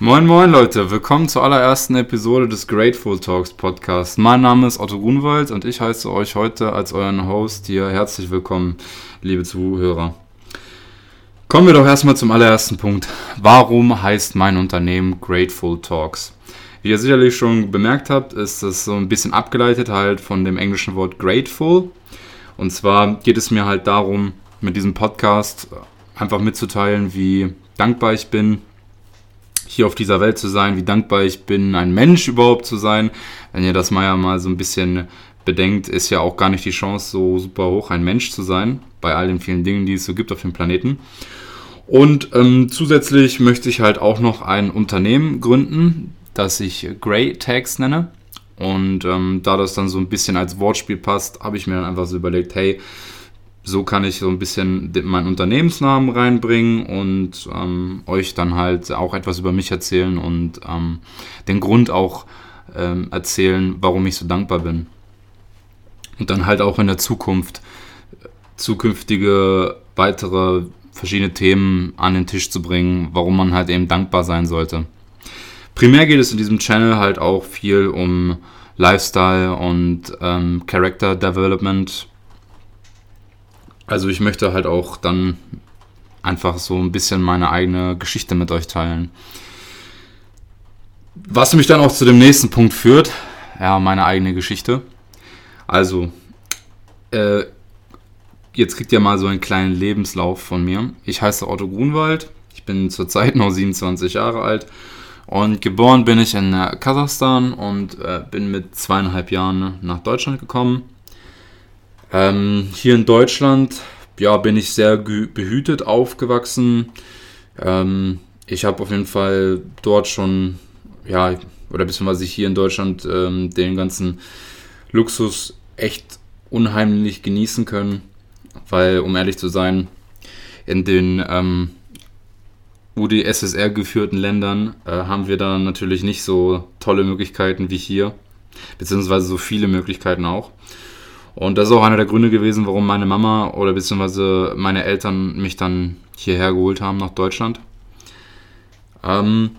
Moin moin Leute, willkommen zur allerersten Episode des Grateful Talks Podcast. Mein Name ist Otto Grunwald und ich heiße euch heute als euren Host hier herzlich willkommen, liebe Zuhörer. Kommen wir doch erstmal zum allerersten Punkt. Warum heißt mein Unternehmen Grateful Talks? Wie ihr sicherlich schon bemerkt habt, ist das so ein bisschen abgeleitet halt von dem englischen Wort grateful. Und zwar geht es mir halt darum, mit diesem Podcast einfach mitzuteilen, wie dankbar ich bin, hier auf dieser Welt zu sein, wie dankbar ich bin, ein Mensch überhaupt zu sein. Wenn ihr das mal ja mal so ein bisschen bedenkt, ist ja auch gar nicht die Chance so super hoch, ein Mensch zu sein, bei all den vielen Dingen, die es so gibt auf dem Planeten. Und ähm, zusätzlich möchte ich halt auch noch ein Unternehmen gründen, das ich Grey Tags nenne. Und ähm, da das dann so ein bisschen als Wortspiel passt, habe ich mir dann einfach so überlegt, hey, so kann ich so ein bisschen meinen Unternehmensnamen reinbringen und ähm, euch dann halt auch etwas über mich erzählen und ähm, den Grund auch ähm, erzählen, warum ich so dankbar bin. Und dann halt auch in der Zukunft zukünftige weitere verschiedene Themen an den Tisch zu bringen, warum man halt eben dankbar sein sollte. Primär geht es in diesem Channel halt auch viel um Lifestyle und ähm, Character Development also ich möchte halt auch dann einfach so ein bisschen meine eigene Geschichte mit euch teilen. Was mich dann auch zu dem nächsten Punkt führt, ja, meine eigene Geschichte. Also, äh, jetzt kriegt ihr mal so einen kleinen Lebenslauf von mir. Ich heiße Otto Grunwald, ich bin zurzeit noch 27 Jahre alt und geboren bin ich in äh, Kasachstan und äh, bin mit zweieinhalb Jahren nach Deutschland gekommen. Ähm, hier in Deutschland ja, bin ich sehr behütet aufgewachsen. Ähm, ich habe auf jeden Fall dort schon, ja, oder beziehungsweise hier in Deutschland ähm, den ganzen Luxus echt unheimlich genießen können, weil, um ehrlich zu sein, in den ähm, UdSSR geführten Ländern äh, haben wir da natürlich nicht so tolle Möglichkeiten wie hier, beziehungsweise so viele Möglichkeiten auch. Und das ist auch einer der Gründe gewesen, warum meine Mama oder beziehungsweise meine Eltern mich dann hierher geholt haben nach Deutschland. Ähm,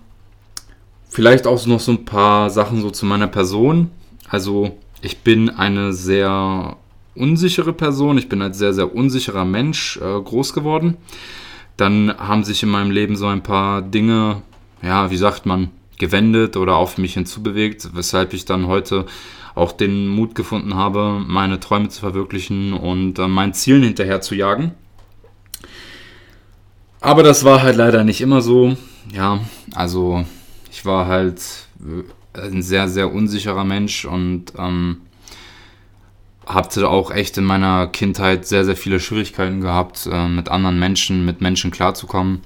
vielleicht auch noch so ein paar Sachen so zu meiner Person. Also ich bin eine sehr unsichere Person. Ich bin als sehr, sehr unsicherer Mensch äh, groß geworden. Dann haben sich in meinem Leben so ein paar Dinge, ja, wie sagt man, gewendet oder auf mich hinzubewegt, weshalb ich dann heute auch den Mut gefunden habe, meine Träume zu verwirklichen und äh, meinen Zielen hinterher zu jagen. Aber das war halt leider nicht immer so. Ja, also ich war halt äh, ein sehr, sehr unsicherer Mensch und ähm, hatte auch echt in meiner Kindheit sehr, sehr viele Schwierigkeiten gehabt, äh, mit anderen Menschen, mit Menschen klarzukommen.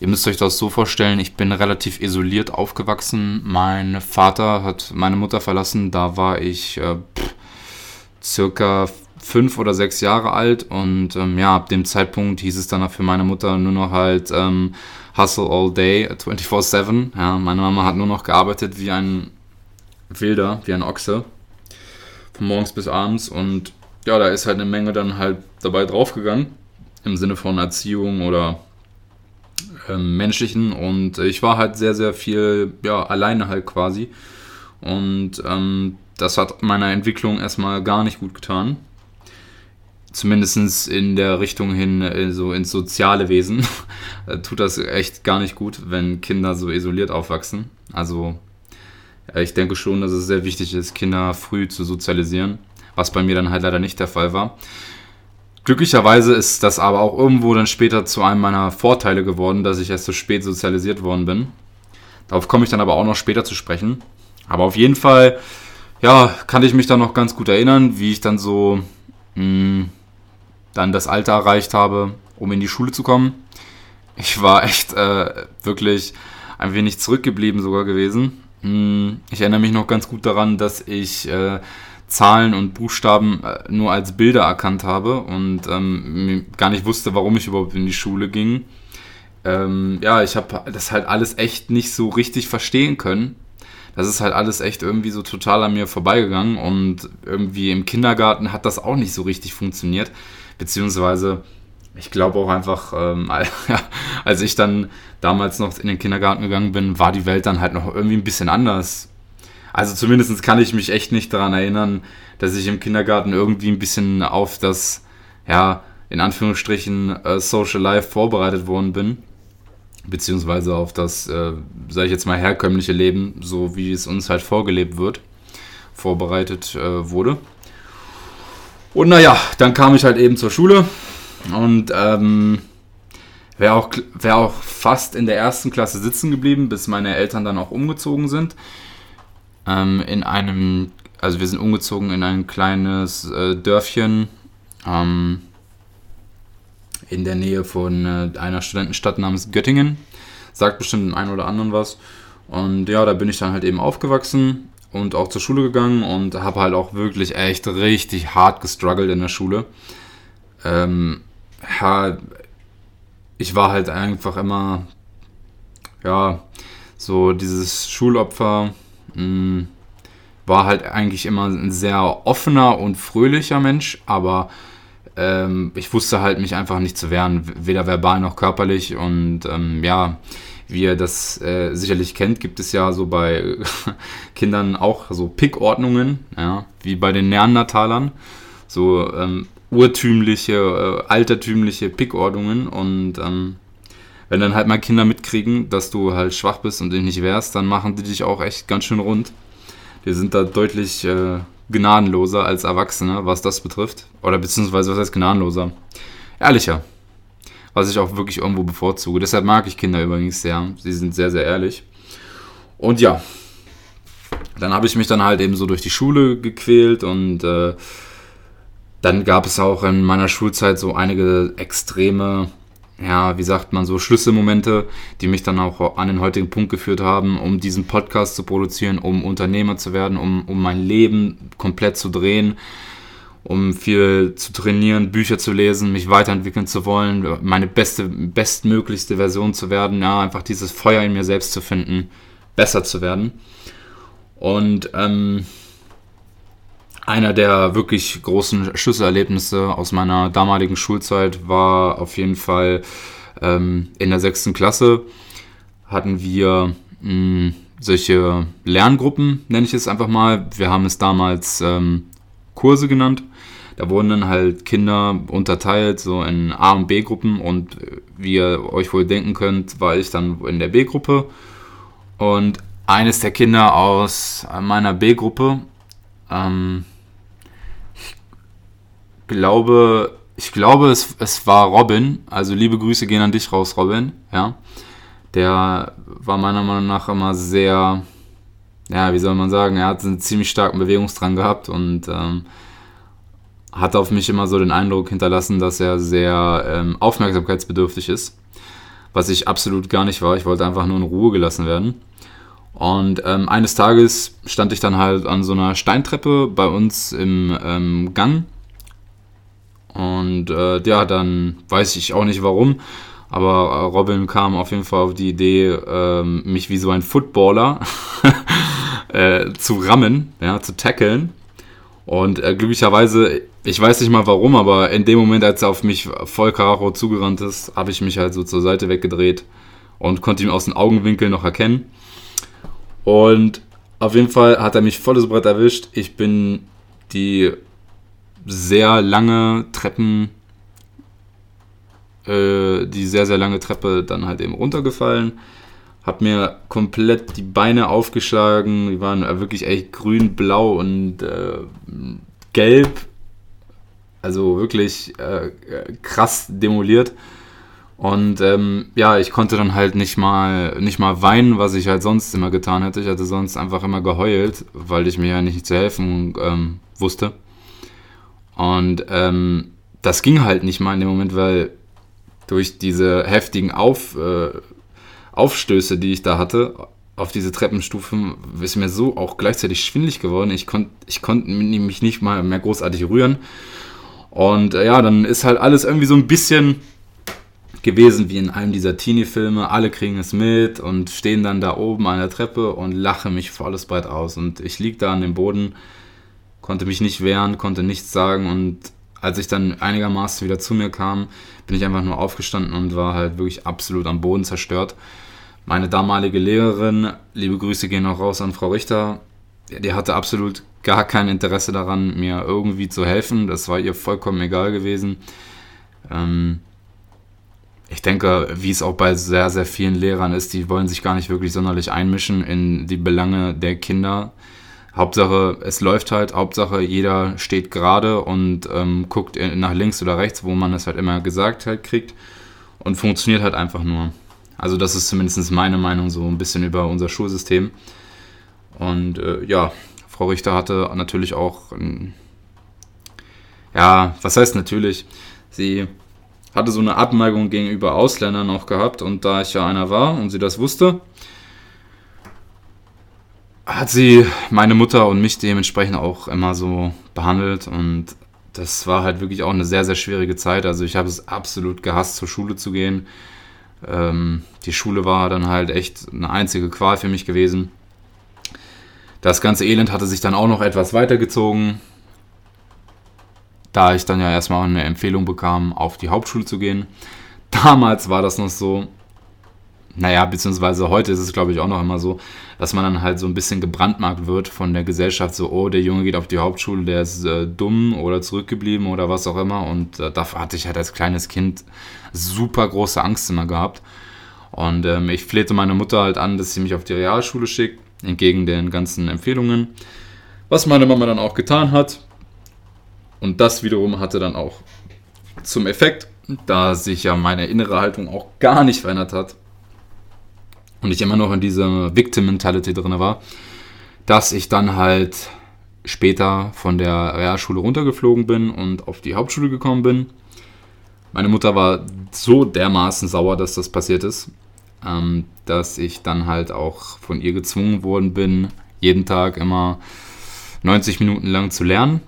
Ihr müsst euch das so vorstellen, ich bin relativ isoliert aufgewachsen. Mein Vater hat meine Mutter verlassen, da war ich äh, pff, circa fünf oder sechs Jahre alt und ähm, ja, ab dem Zeitpunkt hieß es dann für meine Mutter nur noch halt ähm, Hustle all day, 24-7. Ja, meine Mama hat nur noch gearbeitet wie ein Wilder, wie ein Ochse. Von morgens bis abends und ja, da ist halt eine Menge dann halt dabei draufgegangen. Im Sinne von Erziehung oder ähm, menschlichen und ich war halt sehr, sehr viel, ja, alleine halt quasi. Und ähm, das hat meiner Entwicklung erstmal gar nicht gut getan. Zumindest in der Richtung hin, äh, so ins soziale Wesen, tut das echt gar nicht gut, wenn Kinder so isoliert aufwachsen. Also ich denke schon, dass es sehr wichtig ist, Kinder früh zu sozialisieren, was bei mir dann halt leider nicht der Fall war. Glücklicherweise ist das aber auch irgendwo dann später zu einem meiner Vorteile geworden, dass ich erst so spät sozialisiert worden bin. Darauf komme ich dann aber auch noch später zu sprechen. Aber auf jeden Fall, ja, kann ich mich dann noch ganz gut erinnern, wie ich dann so mh, hm, dann das Alter erreicht habe, um in die Schule zu kommen. Ich war echt äh, wirklich ein wenig zurückgeblieben sogar gewesen. Mh, hm, ich erinnere mich noch ganz gut daran, dass ich äh, Zahlen und Buchstaben äh, nur als Bilder erkannt habe und ähm, gar nicht wusste, warum ich überhaupt in die Schule ging. Ähm, ja, ich habe das halt alles echt nicht so richtig verstehen können. Das ist halt alles echt irgendwie so total an mir vorbeigegangen und irgendwie im Kindergarten hat das auch nicht so richtig funktioniert. Beziehungsweise ich glaube auch einfach, ähm, als ich dann damals noch in den Kindergarten gegangen bin, war die Welt dann halt noch irgendwie ein bisschen anders. Also zumindest kann ich mich echt nicht daran erinnern, dass ich im Kindergarten irgendwie ein bisschen auf das, ja, in Anführungsstrichen äh, Social Life vorbereitet worden bin. Beziehungsweise auf das, äh, sage ich jetzt mal, herkömmliche Leben, so wie es uns halt vorgelebt wird, vorbereitet äh, wurde. Und naja, dann kam ich halt eben zur Schule und ähm, wäre auch, wär auch fast in der ersten Klasse sitzen geblieben, bis meine Eltern dann auch umgezogen sind. Ähm, in einem, also wir sind umgezogen in ein kleines äh, Dörfchen ähm, in der Nähe von äh, einer Studentenstadt namens Göttingen. Sagt bestimmt dem einen oder anderen was. Und ja, da bin ich dann halt eben aufgewachsen und auch zur Schule gegangen und habe halt auch wirklich echt richtig hart gestruggelt in der Schule. Ähm, ja, ich war halt einfach immer, ja, so dieses Schulopfer, mh, hm, war halt eigentlich immer ein sehr offener und fröhlicher Mensch, aber ähm, ich wusste halt mich einfach nicht zu wehren, weder verbal noch körperlich und ähm, ja, wie ihr das äh, sicherlich kennt, gibt es ja so bei Kindern auch so Pickordnungen, ja, wie bei den Neandertalern, so ähm, urtümliche, äh, altertümliche Pickordnungen und ähm, wenn dann halt mal Kinder mitkriegen, dass du halt schwach bist und dich nicht wehrst, dann machen die dich auch echt ganz schön rund. Die sind da deutlich äh, gnadenloser als Erwachsene, was das betrifft. Oder beziehungsweise was heißt gnadenloser? Ehrlicher was ich auch wirklich irgendwo bevorzuge. Deshalb mag ich Kinder übrigens sehr. Sie sind sehr, sehr ehrlich. Und ja, dann habe ich mich dann halt eben so durch die Schule gequält und äh, dann gab es auch in meiner Schulzeit so einige extreme, ja, wie sagt man so, Schlüsselmomente, die mich dann auch an den heutigen Punkt geführt haben, um diesen Podcast zu produzieren, um Unternehmer zu werden, um, um mein Leben komplett zu drehen um viel zu trainieren, Bücher zu lesen, mich weiterentwickeln zu wollen, meine beste, bestmöglichste Version zu werden, ja, einfach dieses Feuer in mir selbst zu finden, besser zu werden. Und ähm, einer der wirklich großen Schlüsselerlebnisse aus meiner damaligen Schulzeit war auf jeden Fall ähm, in der sechsten Klasse hatten wir mh, hm, solche Lerngruppen, nenne ich es einfach mal. Wir haben es damals ähm, Kurse genannt. Da wurden dann halt Kinder unterteilt, so in A- und B-Gruppen. Und wie ihr euch wohl denken könnt, war ich dann in der B-Gruppe. Und eines der Kinder aus meiner B-Gruppe, ähm, glaube, ich glaube, es, es war Robin. Also liebe Grüße gehen an dich raus, Robin. Ja, der war meiner Meinung nach immer sehr, ja, wie soll man sagen, er hat einen ziemlich starken Bewegungsdrang gehabt und ähm, hat auf mich immer so den Eindruck hinterlassen, dass er sehr ähm, aufmerksamkeitsbedürftig ist, was ich absolut gar nicht war. Ich wollte einfach nur in Ruhe gelassen werden. Und ähm, eines Tages stand ich dann halt an so einer Steintreppe bei uns im ähm, Gang. Und äh, ja, dann weiß ich auch nicht warum, aber äh, Robin kam auf jeden Fall auf die Idee, äh, mich wie so ein Footballer äh, zu rammen, ja, zu tackeln. Und äh, glücklicherweise, ich weiß nicht mal warum, aber in dem Moment, als er auf mich voll Karacho zugerannt ist, habe ich mich halt so zur Seite weggedreht und konnte ihn aus den Augenwinkeln noch erkennen. Und auf jeden Fall hat er mich volles Brett erwischt. Ich bin die sehr lange Treppen, äh, die sehr, sehr lange Treppe dann halt eben runtergefallen hab mir komplett die Beine aufgeschlagen. Die waren wirklich echt grün, blau und äh, gelb. Also wirklich äh, krass demoliert. Und ähm, ja, ich konnte dann halt nicht mal, nicht mal weinen, was ich halt sonst immer getan hätte. Ich hatte sonst einfach immer geheult, weil ich mir ja nicht zu helfen ähm, wusste. Und ähm, das ging halt nicht mal in dem Moment, weil durch diese heftigen Auf, äh, Aufstöße, die ich da hatte, auf diese Treppenstufen, ist mir so auch gleichzeitig schwindlig geworden. Ich konnte ich konnt mich nicht mal mehr großartig rühren. Und äh, ja, dann ist halt alles irgendwie so ein bisschen gewesen wie in einem dieser Teenie-Filme. Alle kriegen es mit und stehen dann da oben an der Treppe und lachen mich volles Breit aus. Und ich lieg da an dem Boden, konnte mich nicht wehren, konnte nichts sagen und als ich dann einigermaßen wieder zu mir kam, bin ich einfach nur aufgestanden und war halt wirklich absolut am Boden zerstört. Meine damalige Lehrerin, liebe Grüße gehen auch raus an Frau Richter, die hatte absolut gar kein Interesse daran, mir irgendwie zu helfen. Das war ihr vollkommen egal gewesen. Ähm, ich denke, wie es auch bei sehr, sehr vielen Lehrern ist, die wollen sich gar nicht wirklich sonderlich einmischen in die Belange der Kinder. Hauptsache, es läuft halt, Hauptsache, jeder steht gerade und ähm, guckt nach links oder rechts, wo man es halt immer gesagt halt kriegt und funktioniert halt einfach nur. Also das ist zumindest meine Meinung so ein bisschen über unser Schulsystem. Und äh, ja, Frau Richter hatte natürlich auch, ein, ja, was heißt natürlich, sie hatte so eine Abneigung gegenüber Ausländern auch gehabt und da ich ja einer war und sie das wusste, hat sie meine Mutter und mich dementsprechend auch immer so behandelt und das war halt wirklich auch eine sehr, sehr schwierige Zeit. Also ich habe es absolut gehasst, zur Schule zu gehen. Ähm, die Schule war dann halt echt eine einzige Qual für mich gewesen. Das ganze Elend hatte sich dann auch noch etwas weitergezogen, da ich dann ja erstmal eine Empfehlung bekam, auf die Hauptschule zu gehen. Damals war das noch so, naja, beziehungsweise heute ist es, glaube ich, auch noch immer so, dass man dann halt so ein bisschen gebrandmarkt wird von der Gesellschaft, so, oh, der Junge geht auf die Hauptschule, der ist äh, dumm oder zurückgeblieben oder was auch immer. Und äh, dafür hatte ich halt als kleines Kind super große Angst immer gehabt. Und ähm, ich flehte meine Mutter halt an, dass sie mich auf die Realschule schickt, entgegen den ganzen Empfehlungen. Was meine Mama dann auch getan hat. Und das wiederum hatte dann auch zum Effekt, da sich ja meine innere Haltung auch gar nicht verändert hat, und ich immer noch in dieser Victim-Mentality drin war, dass ich dann halt später von der Realschule runtergeflogen bin und auf die Hauptschule gekommen bin. Meine Mutter war so dermaßen sauer, dass das passiert ist, ähm, dass ich dann halt auch von ihr gezwungen worden bin, jeden Tag immer 90 Minuten lang zu lernen.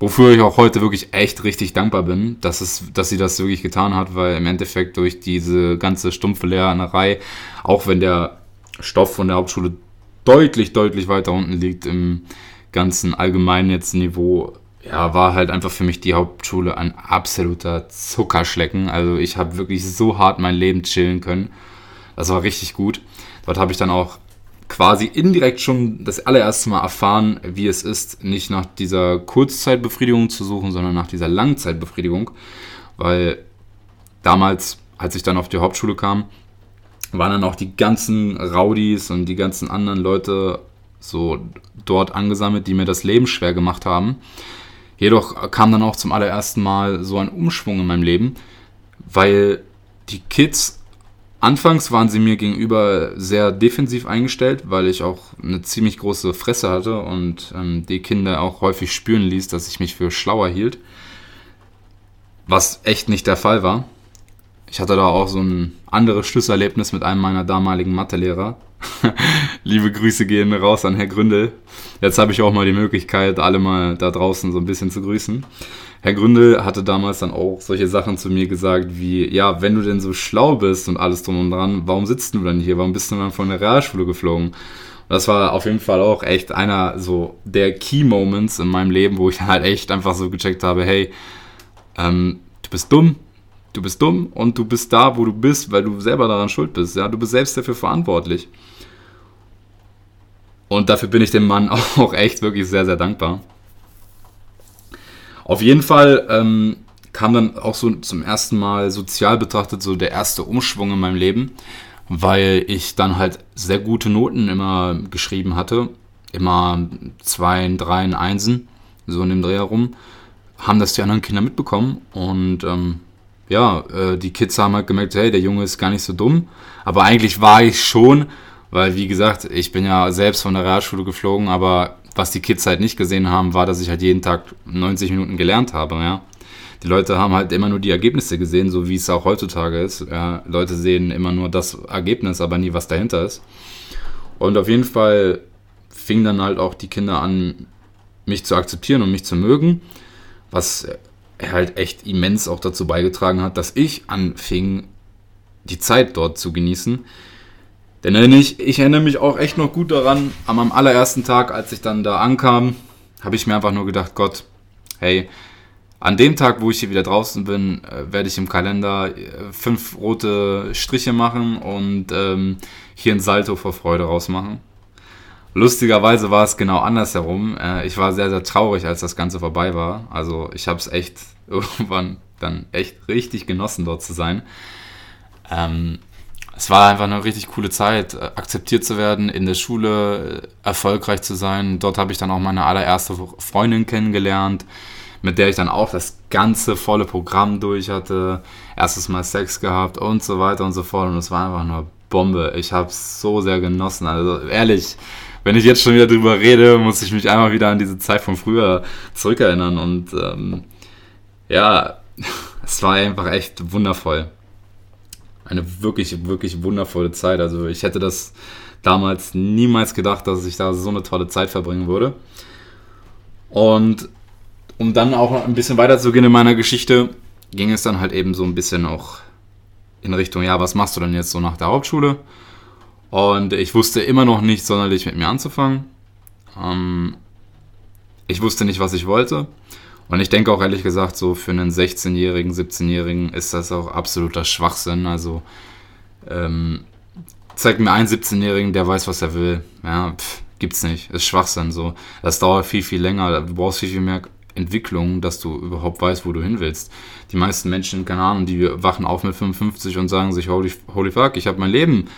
Wofür ich auch heute wirklich echt richtig dankbar bin, dass, es, dass sie das wirklich getan hat, weil im Endeffekt durch diese ganze stumpfe Lernerei, auch wenn der Stoff von der Hauptschule deutlich, deutlich weiter unten liegt im ganzen allgemeinen jetzt Niveau, ja, war halt einfach für mich die Hauptschule ein absoluter Zuckerschlecken. Also ich habe wirklich so hart mein Leben chillen können. Das war richtig gut. Dort habe ich dann auch quasi indirekt schon das allererste Mal erfahren, wie es ist, nicht nach dieser Kurzzeitbefriedigung zu suchen, sondern nach dieser Langzeitbefriedigung. Weil damals, als ich dann auf die Hauptschule kam, waren dann auch die ganzen Rowdies und die ganzen anderen Leute so dort angesammelt, die mir das Leben schwer gemacht haben. Jedoch kam dann auch zum allerersten Mal so ein Umschwung in meinem Leben, weil die Kids Anfangs waren sie mir gegenüber sehr defensiv eingestellt, weil ich auch eine ziemlich große Fresse hatte und ähm, die Kinder auch häufig spüren ließ, dass ich mich für schlauer hielt. Was echt nicht der Fall war. Ich hatte da auch so ein anderes Schlüsselerlebnis mit einem meiner damaligen Mathelehrer. Liebe Grüße gehen raus an Herr Gründel. Jetzt habe ich auch mal die Möglichkeit, alle mal da draußen so ein bisschen zu grüßen. Herr Gründel hatte damals dann auch solche Sachen zu mir gesagt wie, ja, wenn du denn so schlau bist und alles drum und dran, warum sitzt du dann hier? Warum bist du dann von der Realschule geflogen? Das war auf jeden Fall auch echt einer so der Key Moments in meinem Leben, wo ich halt echt einfach so gecheckt habe, hey, ähm, du bist dumm, du bist dumm und du bist da, wo du bist, weil du selber daran schuld bist. Ja, du bist selbst dafür verantwortlich. Und dafür bin ich dem Mann auch echt wirklich sehr, sehr dankbar. Auf jeden Fall ähm, kam dann auch so zum ersten Mal sozial betrachtet so der erste Umschwung in meinem Leben, weil ich dann halt sehr gute Noten immer geschrieben hatte. Immer zwei, drei, Einsen, so in dem Dreh herum. Haben das die anderen Kinder mitbekommen und ähm, ja, äh, die Kids haben halt gemerkt, hey, der Junge ist gar nicht so dumm. Aber eigentlich war ich schon, weil wie gesagt, ich bin ja selbst von der Realschule geflogen, aber was die Kids halt nicht gesehen haben, war, dass ich halt jeden Tag 90 Minuten gelernt habe, ja. Die Leute haben halt immer nur die Ergebnisse gesehen, so wie es auch heutzutage ist. Ja, Leute sehen immer nur das Ergebnis, aber nie, was dahinter ist. Und auf jeden Fall fingen dann halt auch die Kinder an, mich zu akzeptieren und mich zu mögen, was halt echt immens auch dazu beigetragen hat, dass ich anfing, die Zeit dort zu genießen, denn ich, ich erinnere mich auch echt noch gut daran, an meinem allerersten Tag, als ich dann da ankam, habe ich mir einfach nur gedacht, Gott, hey, an dem Tag, wo ich hier wieder draußen bin, äh, werde ich im Kalender äh, fünf rote Striche machen und ähm, hier ein Salto vor Freude rausmachen. Lustigerweise war es genau andersherum. Äh, ich war sehr, sehr traurig, als das Ganze vorbei war. Also ich habe es echt irgendwann dann echt richtig genossen, dort zu sein. Ähm, es war einfach eine richtig coole Zeit, äh, akzeptiert zu werden, in der Schule äh, erfolgreich zu sein. Dort habe ich dann auch meine allererste Freundin kennengelernt mit der ich dann auch das ganze volle Programm durch hatte, erstes Mal Sex gehabt und so weiter und so fort. Und es war einfach nur Bombe. Ich habe es so sehr genossen. Also ehrlich, wenn ich jetzt schon wieder drüber rede, muss ich mich einmal wieder an diese Zeit von früher zurückerinnern. Und ähm, ja, es war einfach echt wundervoll. Eine wirklich, wirklich wundervolle Zeit. Also ich hätte das damals niemals gedacht, dass ich da so eine tolle Zeit verbringen würde. Und um dann auch ein bisschen weiterzugehen in meiner Geschichte, ging es dann halt eben so ein bisschen auch in Richtung, ja, was machst du denn jetzt so nach der Hauptschule? Und ich wusste immer noch nicht sonderlich mit mir anzufangen. Ähm, ich wusste nicht, was ich wollte. Und ich denke auch ehrlich gesagt, so für einen 16-Jährigen, 17-Jährigen ist das auch absoluter Schwachsinn. Also ähm, zeig mir einen 17-Jährigen, der weiß, was er will. Ja, pff, gibt's nicht. Ist Schwachsinn so. Das dauert viel, viel länger. Du brauchst viel, viel mehr Entwicklung, dass du überhaupt weißt, wo du hin willst. Die meisten Menschen, keine Ahnung, die wachen auf mit 55 und sagen sich, holy, holy fuck, ich habe mein Leben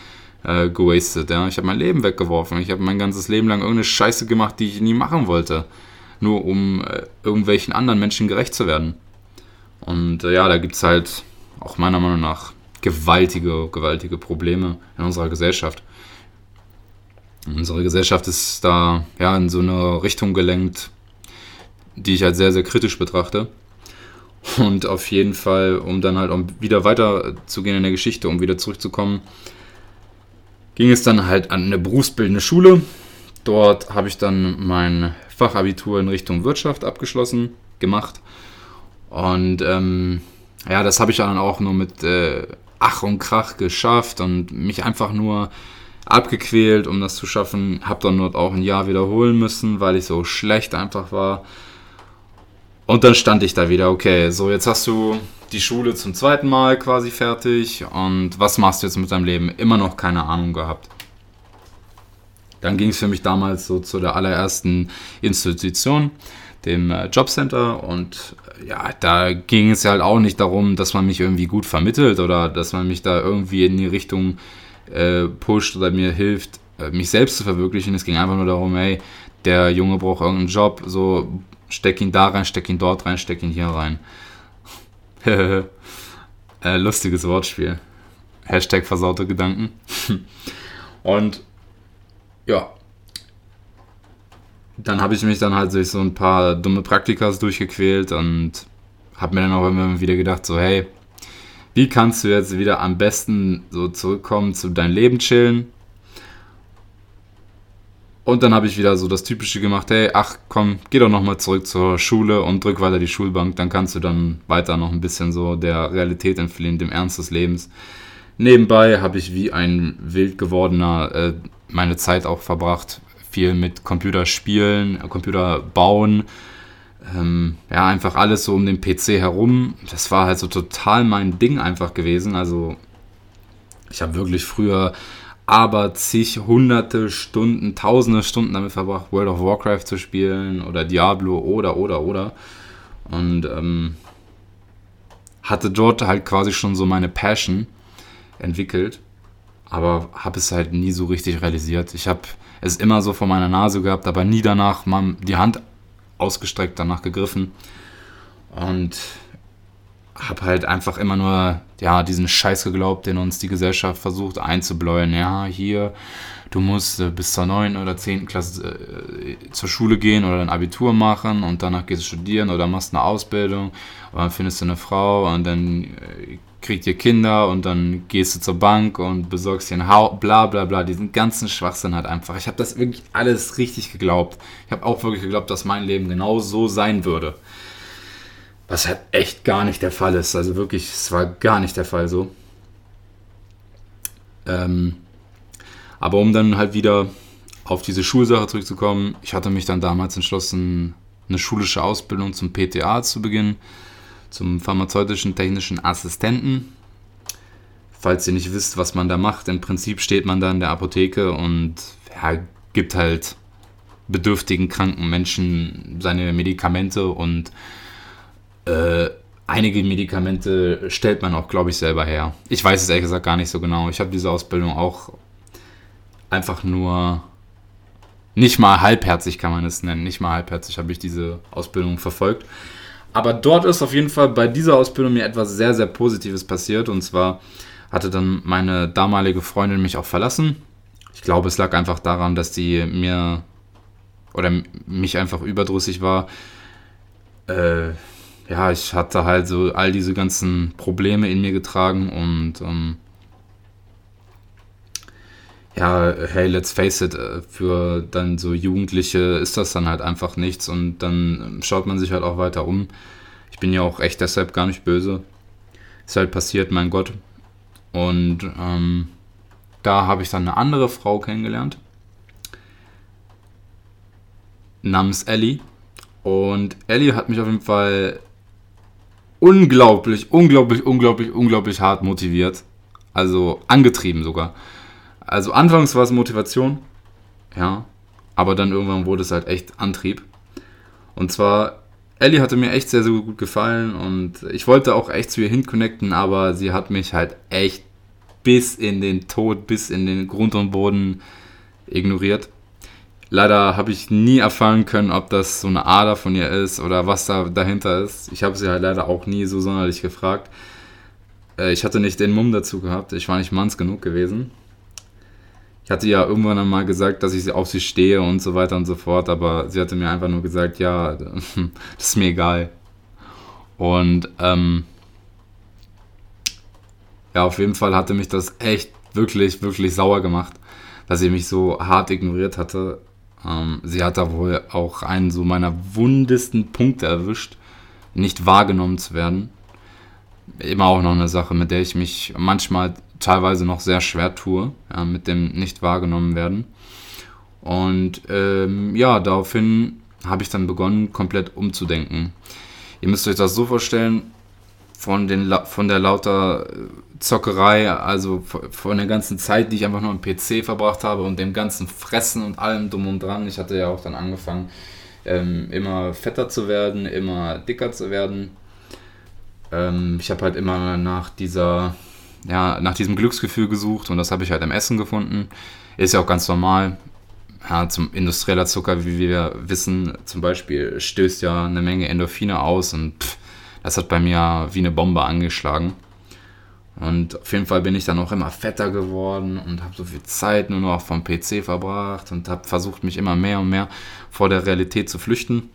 äh, gewastet, ja? ich habe mein Leben weggeworfen, ich habe mein ganzes Leben lang irgendeine Scheiße gemacht, die ich nie machen wollte, nur um äh, irgendwelchen anderen Menschen gerecht zu werden. Und äh, ja, da gibt es halt auch meiner Meinung nach gewaltige, gewaltige Probleme in unserer Gesellschaft. Unsere Gesellschaft ist da ja in so eine Richtung gelenkt, die ich halt sehr, sehr kritisch betrachte. Und auf jeden Fall, um dann halt um wieder weiter zu gehen in der Geschichte, um wieder zurückzukommen, ging es dann halt an eine berufsbildende Schule. Dort habe ich dann mein Fachabitur in Richtung Wirtschaft abgeschlossen, gemacht. Und ähm, ja, das habe ich dann auch nur mit äh, Ach und Krach geschafft und mich einfach nur abgequält, um das zu schaffen. Habe dann dort auch ein Jahr wiederholen müssen, weil ich so schlecht einfach war. Und dann stand ich da wieder, okay, so jetzt hast du die Schule zum zweiten Mal quasi fertig und was machst du jetzt mit deinem Leben? Immer noch keine Ahnung gehabt. Dann ging es für mich damals so zu der allerersten Institution, dem äh, Jobcenter und äh, ja, da ging es ja halt auch nicht darum, dass man mich irgendwie gut vermittelt oder dass man mich da irgendwie in die Richtung äh, pusht oder mir hilft, äh, mich selbst zu verwirklichen. Es ging einfach nur darum, hey, der Junge braucht irgendeinen Job, so steck ihn da rein, steck ihn dort rein, steck ihn hier rein. äh, lustiges Wortspiel. Hashtag versaute Gedanken. Und ja, dann habe ich mich dann halt durch so ein paar dumme Praktikas durchgequält und habe mir dann auch immer wieder gedacht, so hey, wie kannst du jetzt wieder am besten so zurückkommen zu deinem Leben chillen? Und dann habe ich wieder so das Typische gemacht, hey, ach komm, geh doch nochmal zurück zur Schule und drück weiter die Schulbank, dann kannst du dann weiter noch ein bisschen so der Realität entfliehen, dem Ernst des Lebens. Nebenbei habe ich wie ein wild gewordener äh, meine Zeit auch verbracht, viel mit Computerspielen, Computer bauen, ähm, ja, einfach alles so um den PC herum. Das war halt so total mein Ding einfach gewesen. Also ich habe wirklich früher aber zig hunderte Stunden, tausende Stunden damit verbracht, World of Warcraft zu spielen oder Diablo oder, oder, oder. Und ähm, hatte dort halt quasi schon so meine Passion entwickelt, aber habe es halt nie so richtig realisiert. Ich habe es immer so vor meiner Nase gehabt, aber nie danach mal die Hand ausgestreckt, danach gegriffen. Und habe halt einfach immer nur ja diesen Scheiß geglaubt, den uns die Gesellschaft versucht einzubläuen. Ja, hier, du musst äh, bis zur 9. oder 10. Klasse äh, zur Schule gehen oder ein Abitur machen und danach gehst du studieren oder machst eine Ausbildung und dann findest du eine Frau und dann äh, kriegt ihr Kinder und dann gehst du zur Bank und besorgst dir ein Haus, bla bla bla, diesen ganzen Schwachsinn halt einfach. Ich habe das wirklich alles richtig geglaubt. Ich habe auch wirklich geglaubt, dass mein Leben genau so sein würde. Was halt echt gar nicht der Fall ist. Also wirklich, es war gar nicht der Fall so. Ähm, aber um dann halt wieder auf diese Schulsache zurückzukommen, ich hatte mich dann damals entschlossen, eine schulische Ausbildung zum PTA zu beginnen, zum pharmazeutischen technischen Assistenten. Falls ihr nicht wisst, was man da macht, im Prinzip steht man da in der Apotheke und ja, gibt halt bedürftigen, kranken Menschen seine Medikamente und äh, einige Medikamente stellt man auch, glaube ich, selber her. Ich weiß es ehrlich gesagt gar nicht so genau. Ich habe diese Ausbildung auch einfach nur nicht mal halbherzig kann man es nennen. Nicht mal halbherzig habe ich diese Ausbildung verfolgt. Aber dort ist auf jeden Fall bei dieser Ausbildung mir etwas sehr, sehr Positives passiert. Und zwar hatte dann meine damalige Freundin mich auch verlassen. Ich glaube, es lag einfach daran, dass die mir oder mich einfach überdrüssig war. Äh, ja, ich hatte halt so all diese ganzen Probleme in mir getragen und ähm, ja, hey, let's face it, äh, für dann so Jugendliche ist das dann halt einfach nichts und dann ähm, schaut man sich halt auch weiter um. Ich bin ja auch echt deshalb gar nicht böse. Ist halt passiert, mein Gott. Und ähm, da habe ich dann eine andere Frau kennengelernt. Namens Ellie. Und Ellie hat mich auf jeden Fall unglaublich, unglaublich, unglaublich, unglaublich hart motiviert. Also angetrieben sogar. Also anfangs war es Motivation, ja, aber dann irgendwann wurde es halt echt Antrieb. Und zwar, Ellie hatte mir echt sehr, sehr gut gefallen und ich wollte auch echt zu ihr hinconnecten, aber sie hat mich halt echt bis in den Tod, bis in den Grund und Boden ignoriert. Leider habe ich nie erfahren können, ob das so eine Ader von ihr ist oder was da dahinter ist. Ich habe sie halt leider auch nie so sonderlich gefragt. Äh, ich hatte nicht den Mumm dazu gehabt. Ich war nicht manns genug gewesen. Ich hatte ja irgendwann einmal gesagt, dass ich auf sie stehe und so weiter und so fort, aber sie hatte mir einfach nur gesagt, ja, das ist mir egal. Und ähm, ja, auf jeden Fall hatte mich das echt wirklich, wirklich sauer gemacht, dass sie mich so hart ignoriert hatte. Ähm, sie hat da wohl auch einen so meiner wundesten Punkte erwischt, nicht wahrgenommen zu werden. Immer auch noch eine Sache, mit der ich mich manchmal teilweise noch sehr schwer tue, ja, mit dem nicht wahrgenommen werden. Und ähm, ja, daraufhin habe ich dann begonnen, komplett umzudenken. Ihr müsst euch das so vorstellen, von, den, von der lauter äh, Zockerei, also von der ganzen Zeit, die ich einfach nur am PC verbracht habe und dem ganzen Fressen und allem drum und dran. Ich hatte ja auch dann angefangen, ähm, immer fetter zu werden, immer dicker zu werden. Ähm, ich habe halt immer nach dieser ja, nach diesem Glücksgefühl gesucht und das habe ich halt im Essen gefunden. Ist ja auch ganz normal. Ja, zum industrieller Zucker, wie wir wissen, zum Beispiel stößt ja eine Menge Endorphine aus und pff, das hat bei mir wie eine Bombe angeschlagen. Und auf jeden Fall bin ich dann auch immer fetter geworden und habe so viel Zeit nur noch vom PC verbracht und habe versucht, mich immer mehr und mehr vor der Realität zu flüchten.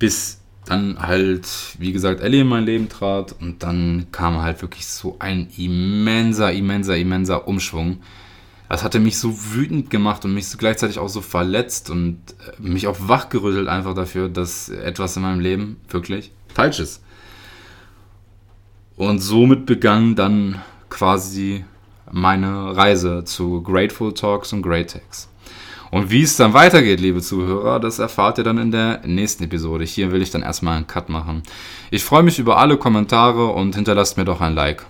Bis dann halt, wie gesagt, Ellie in mein Leben trat und dann kam halt wirklich so ein immenser, immenser, immenser Umschwung. Das hatte mich so wütend gemacht und mich so gleichzeitig auch so verletzt und äh, mich auch wachgerüttelt einfach dafür, dass etwas in meinem Leben wirklich falsch ist. Und somit begann dann quasi meine Reise zu Grateful Talks und Great Talks. Und wie es dann weitergeht, liebe Zuhörer, das erfahrt ihr dann in der nächsten Episode. Hier will ich dann erstmal einen Cut machen. Ich freue mich über alle Kommentare und hinterlasst mir doch ein Like.